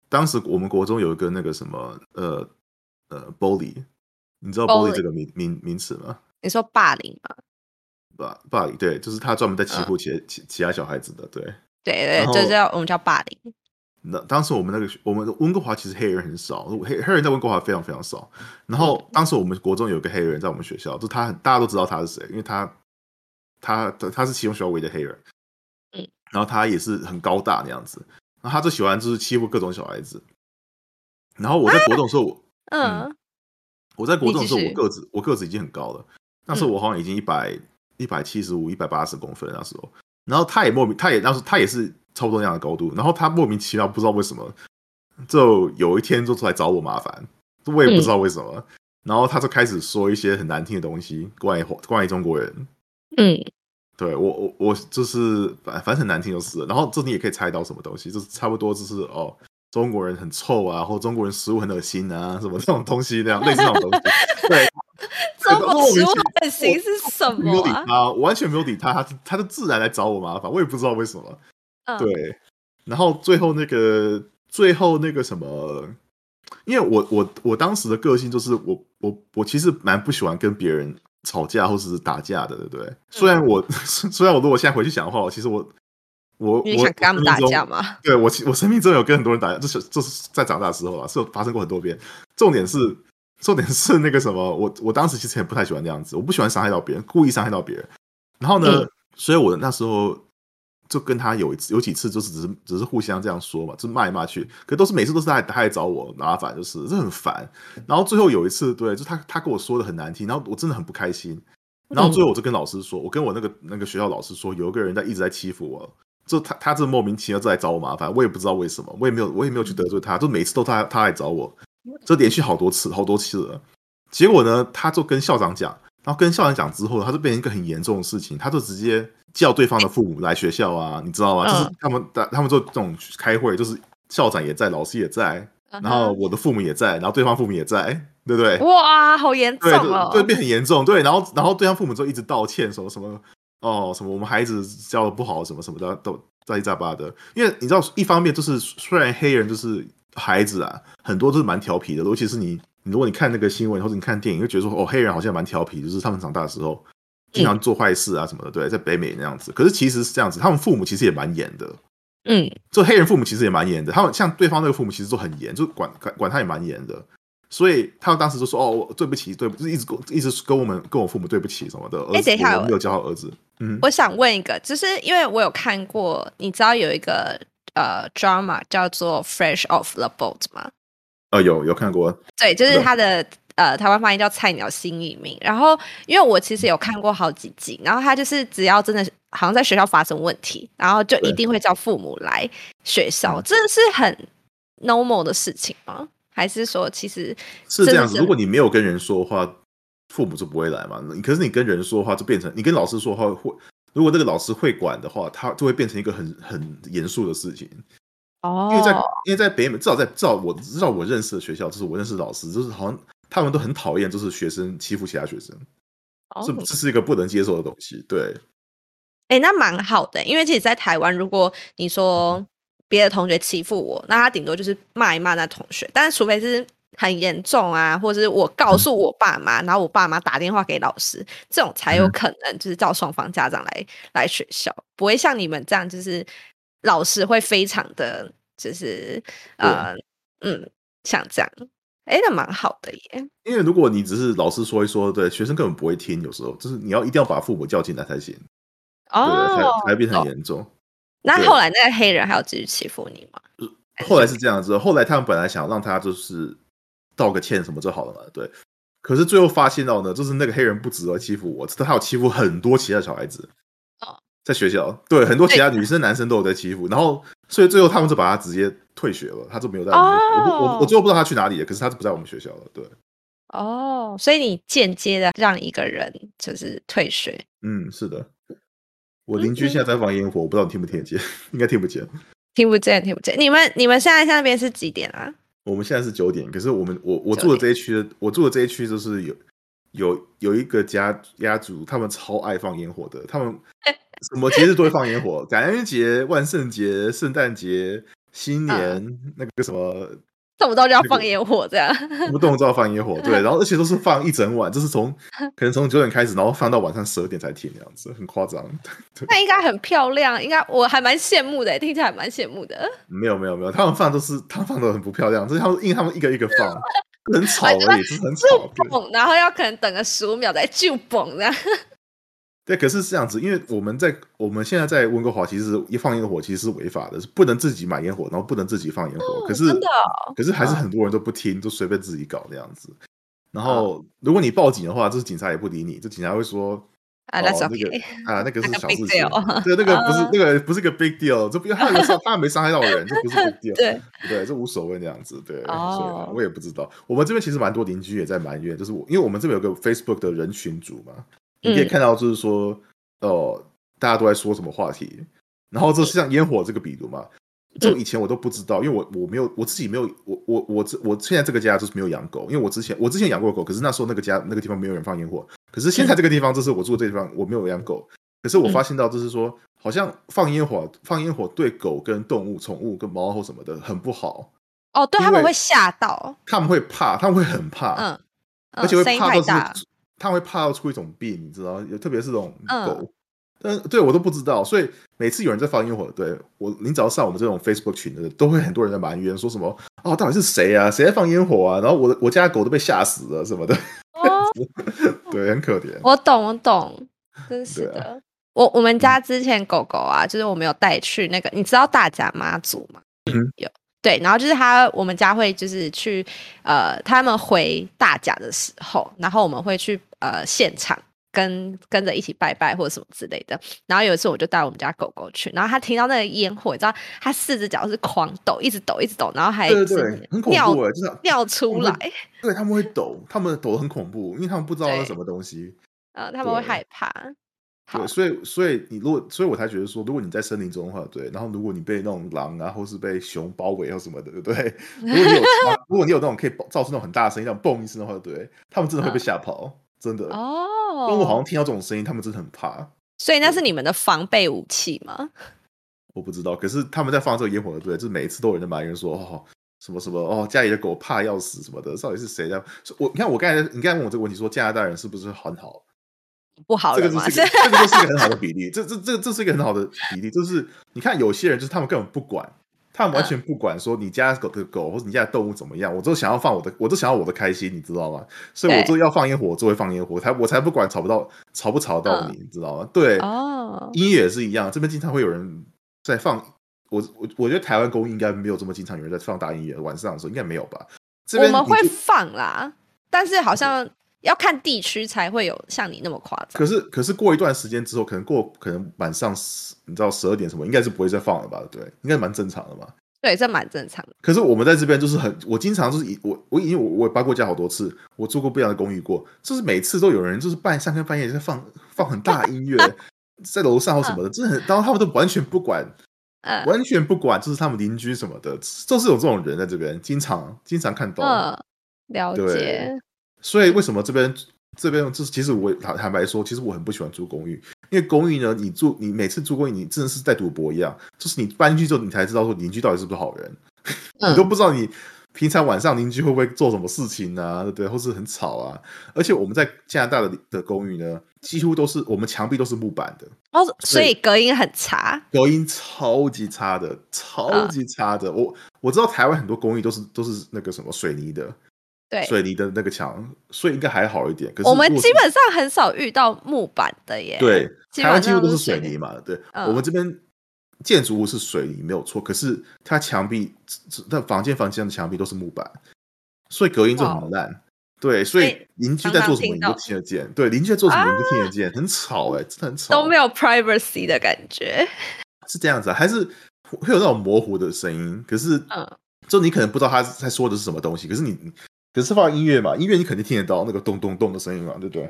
当时我们国中有一个那个什么呃呃 bully，你知道 bully 这个名名名词吗？你说霸凌吗？霸霸凌对，就是他专门在欺负其其其他小孩子的，对对对，就叫我们叫霸凌。那当时我们那个我们温哥华其实黑人很少，黑黑人在温哥华非常非常少。然后当时我们国中有个黑人在我们学校，就他很大家都知道他是谁，因为他他他他是其中学校唯一的黑人。嗯，然后他也是很高大那样子，然后他就喜欢就是欺负各种小孩子。然后我在国中的时候，嗯，我在国中的时候我个子我个子已经很高了，那时候我好像已经一百一百七十五一百八十公分那时候，然后他也莫名他也当时他也是。差不多那样的高度，然后他莫名其妙不知道为什么，就有一天就出来找我麻烦，我也不知道为什么，然后他就开始说一些很难听的东西，关于关于中国人，嗯，对我我我就是反反正很难听就是，然后这你也可以猜到什么东西，就是差不多就是哦，中国人很臭啊，或中国人食物很恶心啊，什么这种东西那样类似这种东西，对，中国食物恶心是什么？没有理他，完全没有理他，他他就自然来找我麻烦，我也不知道为什么。对，然后最后那个最后那个什么，因为我我我当时的个性就是我我我其实蛮不喜欢跟别人吵架或者是打架的，对不对？虽然我 虽然我如果现在回去想的话，其实我我我跟他们打架吗？对我我生命中有跟很多人打架，这是这是在长大的时候啊，是有发生过很多遍。重点是重点是那个什么，我我当时其实也不太喜欢那样子，我不喜欢伤害到别人，故意伤害到别人。然后呢，所以我那时候。就跟他有一次有几次，就是只是只是互相这样说嘛，就骂来骂去，可都是每次都是他他来找我麻烦，就是这很烦。然后最后有一次，对，就他他跟我说的很难听，然后我真的很不开心。然后最后我就跟老师说，我跟我那个那个学校老师说，有一个人在一直在欺负我，就他他这莫名其妙在找我麻烦，我也不知道为什么，我也没有我也没有去得罪他，就每次都他他来找我，这连续好多次好多次了。结果呢，他就跟校长讲。然后跟校长讲之后，他就变成一个很严重的事情，他就直接叫对方的父母来学校啊，你知道吗？就是他们他们做这种开会，就是校长也在，老师也在，然后我的父母也在，然后对方父母也在，对不对？哇，好严重哦！对，变很严重。对，然后然后对方父母就一直道歉，什么什么哦，什么我们孩子教的不好，什么什么的，都杂七杂八的。因为你知道，一方面就是虽然黑人就是孩子啊，很多都是蛮调皮的，尤其是你。如果你看那个新闻，或者你看电影，就觉得说哦，黑人好像蛮调皮，就是他们长大的时候经常做坏事啊什么的，对，在北美那样子。可是其实是这样子，他们父母其实也蛮严的，嗯，就黑人父母其实也蛮严的。他们像对方那个父母其实都很严，就管管管他也蛮严的。所以他们当时就说哦，对不起，对，就是一直跟一直跟我们跟我父母对不起什么的。哎，等一下，没有教好儿子。嗯，我想问一个，就是因为我有看过，你知道有一个呃 drama 叫做《Fresh Off the Boat》吗？哦，有有看过。对，就是他的。呃，台湾发音叫菜鸟新移民。然后，因为我其实有看过好几集，然后他就是只要真的好像在学校发生问题，然后就一定会叫父母来学校，真的是很 normal 的事情吗？还是说其实是这样子？如果你没有跟人说话，父母就不会来嘛？可是你跟人说话，就变成你跟老师说话，会如果那个老师会管的话，他就会变成一个很很严肃的事情。哦，因为在因为在北美，至少在至少我至少我认识的学校，就是我认识的老师，就是好像他们都很讨厌，就是学生欺负其他学生，这这是一个不能接受的东西。对，哎，那蛮好的，因为其实，在台湾，如果你说别的同学欺负我，那他顶多就是骂一骂那同学，但是除非是很严重啊，或者是我告诉我爸妈，然后我爸妈打电话给老师，这种才有可能就是叫双方家长来来学校，不会像你们这样，就是老师会非常的。就是呃嗯，像这样，哎，那蛮好的耶。因为如果你只是老师说一说，对学生根本不会听。有时候就是你要一定要把父母叫进来才行，哦，才才变很严重。那后来那个黑人还有继续欺负你吗？后来是这样子，后来他们本来想让他就是道个歉什么就好了嘛，对。可是最后发现到呢，就是那个黑人不止欺负我，他有欺负很多其他小孩子。哦在学校，对很多其他女生、男生都有在欺负，然后所以最后他们就把他直接退学了，他就没有在。我我我最后不知道他去哪里了，可是他就不在我们学校了。对，哦，所以你间接的让一个人就是退学。嗯，是的。我邻居现在在放烟火，我不知道你听不听得见，应该听不见。听不见，听不见。你们你们现在在那边是几点啊？我们现在是九点，可是我们我我住的这一区，我住的这一区就是有有有一个家家族，他们超爱放烟火的，他们。什么节日都会放烟火，感恩节、万圣节、圣诞节、新年，那个什么，动不动就要放烟火，这样，动不动就要放烟火，对，然后而且都是放一整晚，就是从可能从九点开始，然后放到晚上十二点才停，那样子很夸张。那应该很漂亮，应该我还蛮羡慕的，听起来蛮羡慕的。没有没有没有，他们放都是他们放的很不漂亮，就是他们因为他们一个一个放，很吵而已，是很吵。然后要可能等个十五秒再就崩这样。对，可是这样子，因为我们在我们现在在温哥华，其实一放烟火其实是违法的，是不能自己买烟火，然后不能自己放烟火。可是，可是还是很多人都不听，都随便自己搞这样子。然后，如果你报警的话，这是警察也不理你，这警察会说啊，那个啊，那个 是小事情，对，那个不是那个不是个 big deal，这不他没伤，他没伤害到人，这不是 big deal，对对，这无所谓那样子。对，所以我也不知道。我们这边其实蛮多邻居也在埋怨，就是我，因为我们这边有个 Facebook 的人群组嘛。你可以看到，就是说，哦，大家都在说什么话题，然后这是像烟火这个比如嘛，就以前我都不知道，因为我我没有我自己没有我我我这我现在这个家就是没有养狗，因为我之前我之前养过狗，可是那时候那个家那个地方没有人放烟火，可是现在这个地方就是我住的这地方我没有养狗，可是我发现到就是说，好像放烟火放烟火对狗跟动物宠物跟猫或什么的很不好哦，对他们会吓到，他们会怕，他们会很怕，嗯，而且会怕到是。他会怕要出一种病，你知道，特别是这种狗，但对我都不知道，所以每次有人在放烟火，对我，你只要上我们这种 Facebook 群的，都会很多人在埋怨，说什么哦，到底是谁啊？谁在放烟火啊？然后我的我家狗都被吓死了什么的，对，很可怜。我懂，我懂，真是的。我我们家之前狗狗啊，就是我们有带去那个，你知道大甲妈祖吗？嗯有。对，然后就是他，我们家会就是去，呃，他们回大甲的时候，然后我们会去呃现场跟跟着一起拜拜或者什么之类的。然后有一次我就带我们家狗狗去，然后它听到那个烟火，你知道，它四只脚是狂抖，一直抖，一直抖，然后还对对对，很恐怖哎，就是尿出来。对，他们会抖，他们抖很恐怖，因为他们不知道是什么东西。呃，他们会害怕。对，所以所以你如果，所以我才觉得说，如果你在森林中的话，对，然后如果你被那种狼啊，或是被熊包围或什么的，对不对？如果你有，如果你有那种可以造出那种很大的声音，那种嘣一声的话，对，他们真的会被吓跑，真的。哦。因为我好像听到这种声音，他们真的很怕。所以那是你们的防备武器吗？我不知道，可是他们在放这个烟火的，对，就是每一次都有人在埋怨说，哦，什么什么，哦，家里的狗怕要死什么的，到底是谁在？我你看，我刚才你刚才问我这个问题，说加拿大人是不是很好？不好，这个是 这个就是一个很好的比例，这这这这是一个很好的比例，就是你看有些人就是他们根本不管，他们完全不管说你家狗的狗或者你家的动物怎么样，我就想要放我的，我就想要我的开心，你知道吗？所以我就要放烟火，我就会放烟火，才我才不管吵不到吵不吵到你，你知道吗？对，哦，音乐也是一样，这边经常会有人在放，我我我觉得台湾公应该没有这么经常有人在放大音乐，晚上的时候应该没有吧？我们会放啦，但是好像。要看地区才会有像你那么夸张。可是，可是过一段时间之后，可能过可能晚上十，你知道十二点什么，应该是不会再放了吧？对，应该蛮正常的吧。对，这蛮正常的。可是我们在这边就是很，我经常就是我我已经我我也搬过家好多次，我住过不一样的公寓过，就是每次都有人就是半三更半夜在放放很大音乐，在楼上或什么的，真的很，然后他们都完全不管，嗯完全不管，就是他们邻居什么的，就是有这种人在这边，经常经常看到。嗯，了解。所以为什么这边这边就是其实我坦坦白说，其实我很不喜欢住公寓，因为公寓呢，你住你每次住公寓，你真的是在赌博一样，就是你搬进去之后，你才知道说邻居到底是不是好人，嗯 你都不知道你平常晚上邻居会不会做什么事情啊，对不对？或是很吵啊。而且我们在加拿大的的公寓呢，几乎都是我们墙壁都是木板的，哦，所以隔音很差。隔音超级差的，超级差的。我我知道台湾很多公寓都是都是那个什么水泥的，对，水泥的那个墙，所以应该还好一点。可是我们基本上很少遇到木板的耶。对，基台湾本上都几乎都是是水泥嘛，对，嗯我们这边建筑物是水泥没有错，可是它墙壁、那房间房间的墙壁都是木板，所以隔音就很烂。对，所以哎邻居在做什么你都常听得见，对，邻居在做什么你都听得见，很吵哎、真的很吵，都没有 privacy 的感觉。是这样子啊，还是会有那种模糊的声音，可是嗯，就你可能不知道他在说的是什么东西，可是你可是放音乐嘛，音乐你肯定听得到那个咚咚咚的声音嘛，对不对？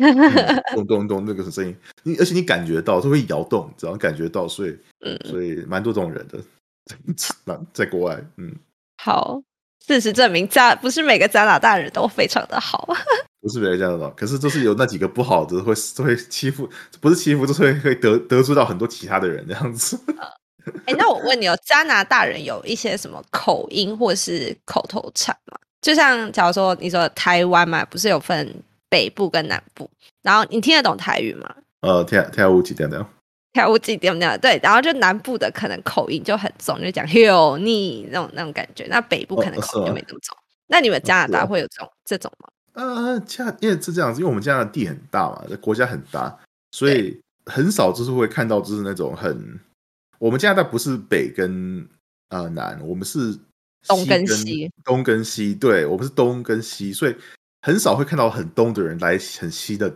嗯咚咚咚那个声音，你而且你感觉到它会摇动，只要感觉到，所以嗯所以蛮多这种人的，在在国外，嗯，好，事实证明加不是每个加拿大人都非常的好。不是每个加拿大，可是就是有那几个不好的会会欺负，不是欺负，就是会会得得罪到很多其他的人这样子。哎，那我问你哦，加拿大人有一些什么口音或是口头禅吗？就像假如说你说台湾嘛，不是有分北部跟南部，然后你听得懂台语吗？呃，跳跳舞几点的？跳舞几点点对，然后就南部的可能口音就很重，就讲 “yo 你”那种那种感觉，那北部可能哦口音就没那么重。那你们加拿大会有这种这种吗？呃，加因为是这样子，因为我们加拿大地很大嘛，国家很大，所以很少就是会看到就是那种很，我们加拿大不是北跟呃南，我们是东跟跟西，东跟西，对我们是东跟西，所以很少会看到很东的人来很西的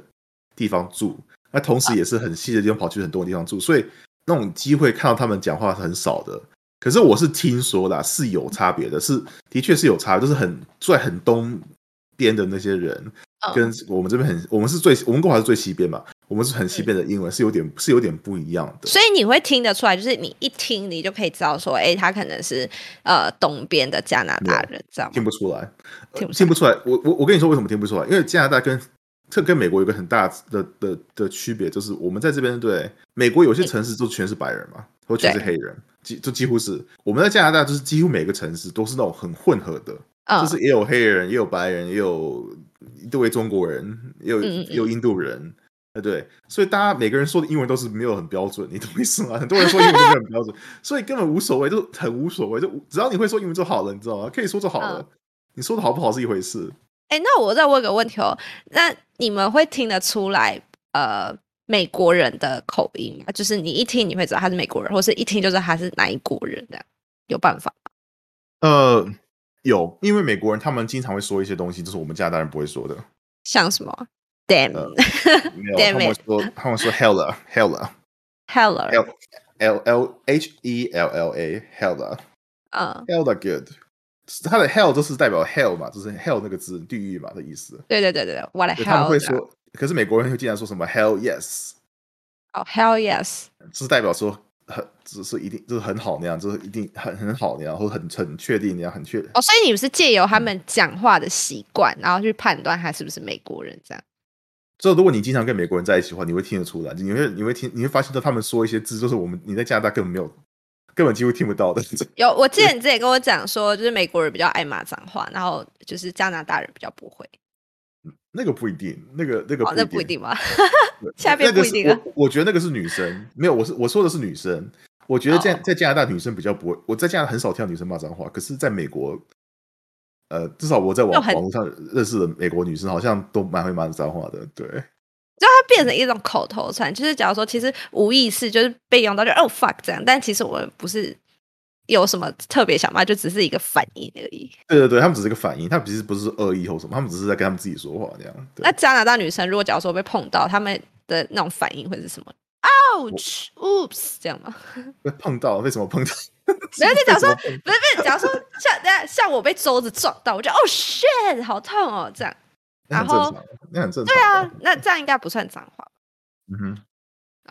地方住，那同时也是很西的地方跑去很东的地方住，所以那种机会看到他们讲话是很少的。可是我是听说啦，是有差别的，是的确是有差，就是很住在很东边的那些人，嗯。跟我们这边很，我们是最我们国华是最西边嘛，我们是很西边的英文是有点是有点不一样的。所以你会听得出来，就是你一听你就可以知道说，哎，他可能是呃东边的加拿大人，这样听不出来，呃听不出来听不出来。我我我跟你说为什么听不出来？因为加拿大跟这跟美国有个很大的的的区别，就是我们在这边对美国有些城市就全是白人嘛，或全是黑人，几就几乎是我们在加拿大就是几乎每个城市都是那种很混合的，嗯，就是也有黑人，也有白人，也有一堆中国人，也有也有印度人。呃，对，所以大家每个人说的英文都是没有很标准，你懂意思吗？很多人说英文很标准，所以根本无所谓，就很无所谓，就只要你会说英文就好了，你知道吗？可以说就好了，嗯你说的好不好是一回事。哎，那我再问个问题哦，那你们会听得出来呃美国人的口音吗？就是你一听你会知道他是美国人，或是一听就知道他是哪一国人，这样有办法吗？呃，有，因为美国人他们经常会说一些东西，就是我们加拿大人不会说的。像什么？Damn, 呃 没有，Damn 他们说他们说 hella hella Heller，L L L H E L L A hella 嗯，hella good。它的 hell 就是代表 hell 嘛，就是 hell 那个字地狱嘛的意思。对对对对对，What the 对他们会说，可是美国人会经常说什么 hell yes，哦，Hell yes，是代表说很，只是一定就是很好那样，就是一定很很好那样，或很很确定那样，很确。哦，所以你们是借由他们讲话的习惯，然后去判断他是不是美国人，这样。所以如果你经常跟美国人在一起的话，你会听得出来，你会你会听你会发现到他们说一些字，就是我们你在加拿大根本没有，根本几乎听不到的。有，我记得你之前跟我讲说，就是美国人比较爱骂脏话，然后就是加拿大人比较不会。那个不一定，那个那个哦，那不一定吧？下边不一定啊我我觉得那个是女生，没有，我是我说的是女生。我觉得在哦在加拿大女生比较不会，我在加拿大很少听到女生骂脏话，可是在美国，呃，至少我在网网络上认识的美国女生，好像都蛮会骂脏话的。对，就它变成一种口头禅，就是假如说其实无意识就是被用到就哦 fuck 这样，但其实我们不是有什么特别想骂，就只是一个反应而已。对对对，他们只是一个反应，他们其实不是恶意或什么，他们只是在跟他们自己说话这样。那加拿大女生如果假如说被碰到，他们的那种反应会是什么？ouch oops 这样吗？被碰到为什么碰到？然后就假如说 不是不是，假如说像等下像我被桌子撞到，我就哦 shit 好痛哦这样。然后，那很正常。对啊，，那这样应该不算脏话。嗯哼，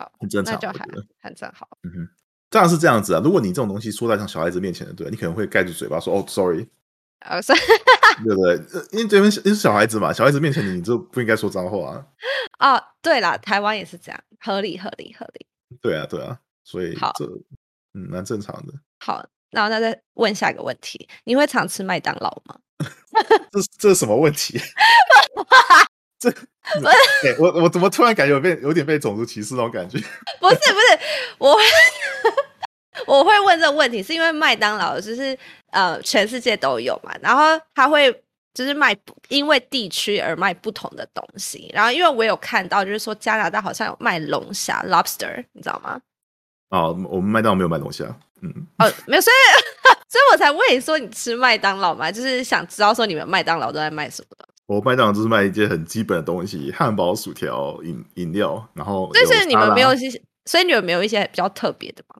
哦，很正常，那就还很正好。嗯哼，当然是这样子啊。如果你这种东西说在像小孩子面前的，对，你可能会盖住嘴巴说哦，sorry，呃，所以对不对？呃因为这边是因为是小孩子嘛，小孩子面前你就不应该说脏话啊。哦，对啦，台湾也是这样，合理合理合理。对啊，对啊，所以好这嗯蛮正常的。好，然后那再问下一个问题，你会常吃麦当劳吗？这是这是什么问题？这对我我怎么突然感觉有被有点被种族歧视那种感觉？不是不是，我会我会问这个问题，是因为麦当劳就是呃全世界都有嘛，然后他会就是卖因为地区而卖不同的东西，然后因为我有看到就是说加拿大好像有卖龙虾 lobster，你知道吗？哦，我们麦当劳没有卖东西啊。嗯，哦，没有，所以 所以我才问你说你吃麦当劳嘛？就是想知道说你们麦当劳都在卖什么的。我麦当劳就是卖一些很基本的东西，汉堡、薯条、饮饮料，然后但是你们没有一些，所以你们没有一些比较特别的吗？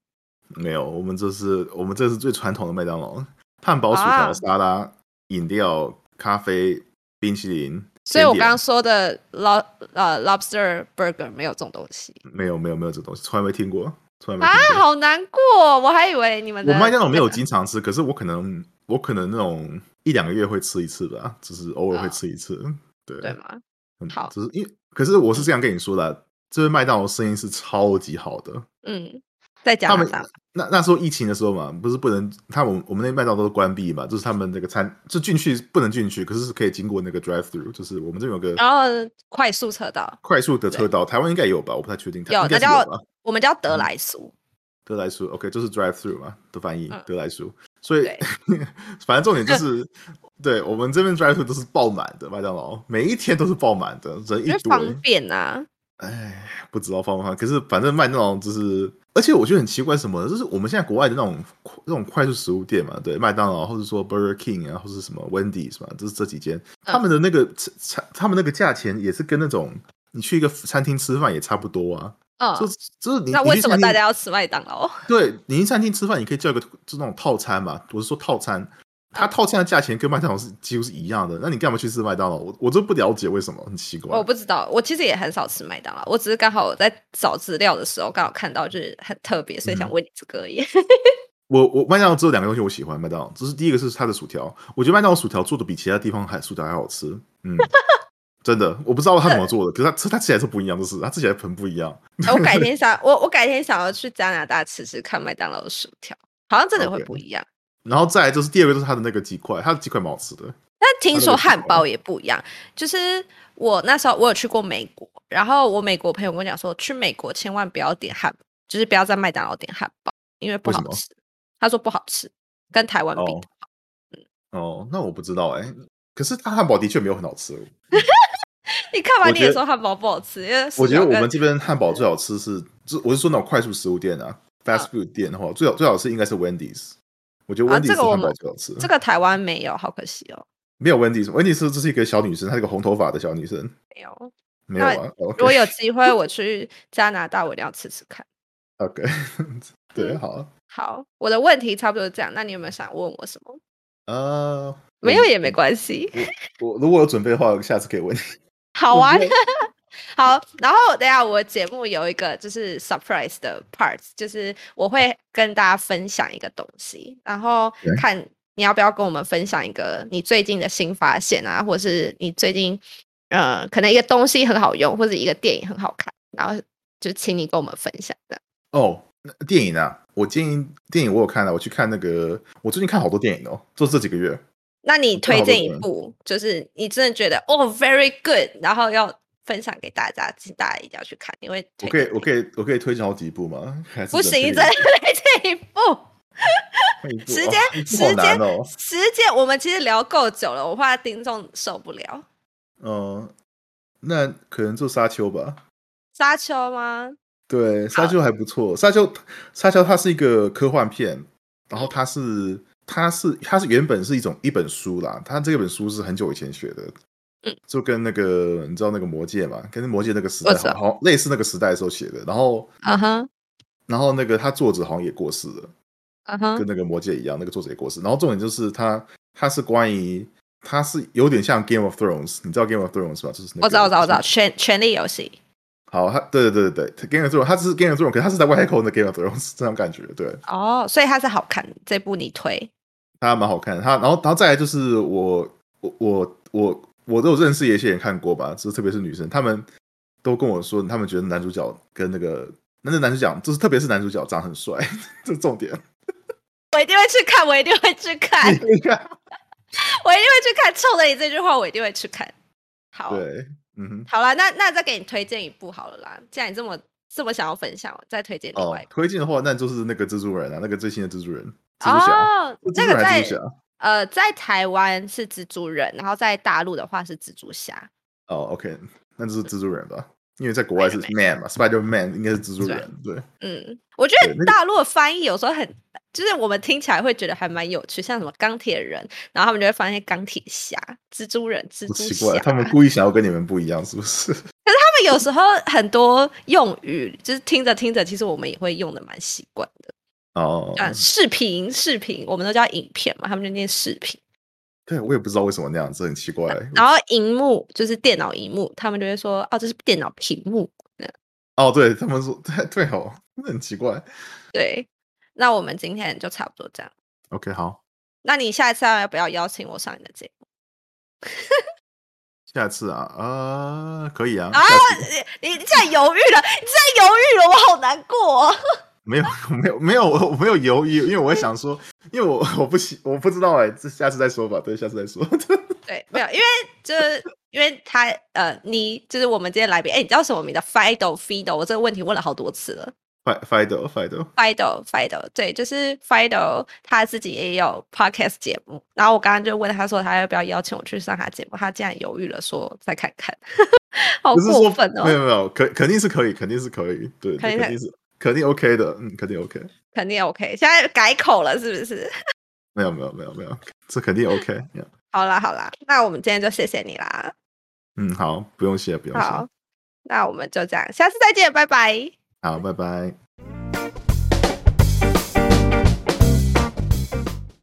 没有，我们这是我们这是最传统的麦当劳，汉堡、薯条、啊沙拉、饮料、咖啡、冰淇淋。所以我刚刚说的 lo 呃 lobster burger 没有这种东西没有没有没有这东西，从来没听过，啊。好难过，我还以为你们的我麦当劳没有那个经常吃，可是我可能我可能那种一两个月会吃一次吧，只是偶尔会哦吃一次。对对吗？嗯好只是因为可是我是这样跟你说的啊，这边麦当劳生意是超级好的。嗯，在加他们拿那那时候疫情的时候嘛，不是不能，他们我们那麦当劳都是关闭嘛，就是他们那个餐就进去不能进去，可是是可以经过那个 drive through，就是我们这边有个然后快速车道快速的车道，台湾应该也有吧，我不太确定，有，应该那叫是有吧。我们叫德莱苏，德莱苏，OK，就是 drive through 嘛的翻译嗯，德莱苏。所以 反正重点就是，对我们这边 drive through 都是爆满的麦当劳，每一天都是爆满的，人一堆方。便啊。哎，不知道方不方便，可是反正麦当劳就是，而且我觉得很奇怪，什么？就是我们现在国外的那种那种快速食物店嘛，对，麦当劳或者说 Burger King 啊，或是什么 Wendy's 嘛，就是这几间，他们的那个餐，他们那个价钱也是跟那种你去一个餐厅吃饭也差不多啊。嗯，就就是你那为什么大家？要吃麦当劳？对你去餐厅吃饭，你可以叫一个就那种套餐嘛，我是说套餐。它套餐的价钱跟麦当劳是几乎是一样的，那你干嘛去吃麦当劳？我我都不了解为什么，很奇怪。我不知道，我其实也很少吃麦当劳，我只是刚好我在找资料的时候刚好看到，就是很特别，所以嗯想问你这个而已。我我麦当劳只有两个东西我喜欢麦当劳，就是第一个是它的薯条，我觉得麦当劳薯条做的比其他地方还薯条还好吃，嗯，真的，我不知道他怎么做的，可是他他吃起来是不一样，就是他吃起来很不一样。我改天想，我我改天想要去加拿大吃吃看麦当劳的薯条，好像真的会不一样。然后再来就是第二个就是他的那个鸡块，他的鸡块蛮好吃的。但听说汉堡也不一样，就是我那时候我有去过美国，然后我美国朋友跟我讲说，去美国千万不要点汉，就是不要在麦当劳点汉堡，因为不好吃。他说不好吃，跟台湾比哦哦，那我不知道哎、可是他汉堡的确没有很好吃。你看完你也说汉堡不好吃，因为我觉得我们这边汉堡最好吃是，就我是说那种快速食物店啊，fast food 店的话，最好最好吃应该是 Wendy's。我觉得啊 Wendy's 汉堡最好吃。这个台湾没有，好可惜哦，没有 Wendy's，Wendy's 这是一个小女生，她是一个红头发的小女生，没有。没有啊。如果有机会我去加拿大，我一定要吃吃看。OK，对，好，好，我的问题差不多这样，那你有没有想问我什么？呃，没有也没关系，我如果有准备的话，下次可以问你。好玩我觉。好，然后等下我节目有一个就是 surprise 的 part，就是我会跟大家分享一个东西，然后看你要不要跟我们分享一个你最近的新发现啊，或是你最近呃可能一个东西很好用，或者一个电影很好看，然后就请你跟我们分享的。哦，那电影啊，我建议电影我有看了，我去看那个，我最近看好多电影哦，就这几个月。那你推荐一部，就是你真的觉得哦 very good，然后要分享给大家，请大家一定要去看，因为我可以，我可以，我可以推荐好几部吗？还是不行，只能真的推推荐一部。时间 时间哦。时间我们其实聊够久了，我怕听众受不了。嗯，那可能做沙丘吧。沙丘吗？对，沙丘还不错。沙丘，沙丘它是一个科幻片，然后它是它是它是原本是一种一本书啦，它这本书是很久以前写的，嗯，就跟那个你知道那个魔戒嘛，跟魔戒那个时代好好类似那个时代的时候写的，然后嗯哼，然后那个他作者好像也过世了，嗯哼跟，那个魔戒一样，那个作者也过世。然后重点就是他他是关于他是有点像 Game of Thrones，你知道 Game of Thrones 吧？就是、那个、我知道，我知道，我知道，权权力游戏。好，他对对对对对，Game of Thrones，他只是 Game of Thrones，可是他是在外太空的 Game of Thrones 这种感觉，对。哦，所以他是好看这部你推，他蛮好看。他然后然后再来就是我我我我我都有认识一些人看过吧，就是特别是女生，他们都跟我说，他们觉得男主角跟那个那个男主角，就是特别是男主角长很帅，这是重点。我一定会去看，我一定会去看，我一定会去看。冲着你这句话，我一定会去看。好，对，嗯哼，好了，那那再给你推荐一部好了啦。既然你这么这么想要分享，再推荐另外。推荐的话，那就是那个蜘蛛人啊，那个最新的蜘蛛人。哦，那个在呃，在台湾是蜘蛛人，然后在大陆的话是蜘蛛侠。哦，OK，那就是蜘蛛人吧。因为在国外是 Man 嘛，Spider Man 应该是蜘蛛人。对，嗯，我觉得大陆的翻译有时候很，就是我们听起来会觉得还蛮有趣，像什么钢铁人，然后他们就会发现钢铁侠、蜘蛛人、蜘蛛侠。奇怪，他们 故意想要跟你们不一样，是不是？可是他们有时候很多用语，就是听着听着，其实我们也会用的蛮习惯的。哦，啊，视频，视频，我们都叫影片嘛，他们就念视频。对，我也不知道为什么那样子，很奇怪。然后荧幕就是电脑荧幕，他们就会说：“哦，这是电脑屏幕。”哦，对他们说：“对 对哦，那很奇怪。”对，那我们今天就差不多这样。OK，好。那你下一次要不要邀请我上你的节目？下次啊，呃，可以啊。啊，你你在犹豫了，你在犹豫了，我好难过。没有没有没有我我没有犹豫，因为我想说，因为我我不喜我不知道哎，这下次再说吧，对，下次再说。对，没有，因为就是因为他呃，你就是我们今天来宾，哎，你知道什么名字？Fido Fido，我这个问题问了好多次了。Fido Fido Fido Fido，对，就是 Fido，他自己也有 podcast 节目。然后我刚刚就问他说，他要不要邀请我去上他节目？他竟然犹豫了，说再看看。好过分哦！没有没有，肯肯定是可以，肯定是可以，对，肯定是。肯定 OK 的，嗯，肯定 OK，肯定 OK。现在改口了，是不是？没有，没有，没有，没有，这肯定 OK。好啦，好啦，那我们今天就谢谢你啦。嗯，好，不用谢，不用谢。那我们就这样，下次再见，拜拜。好，拜拜。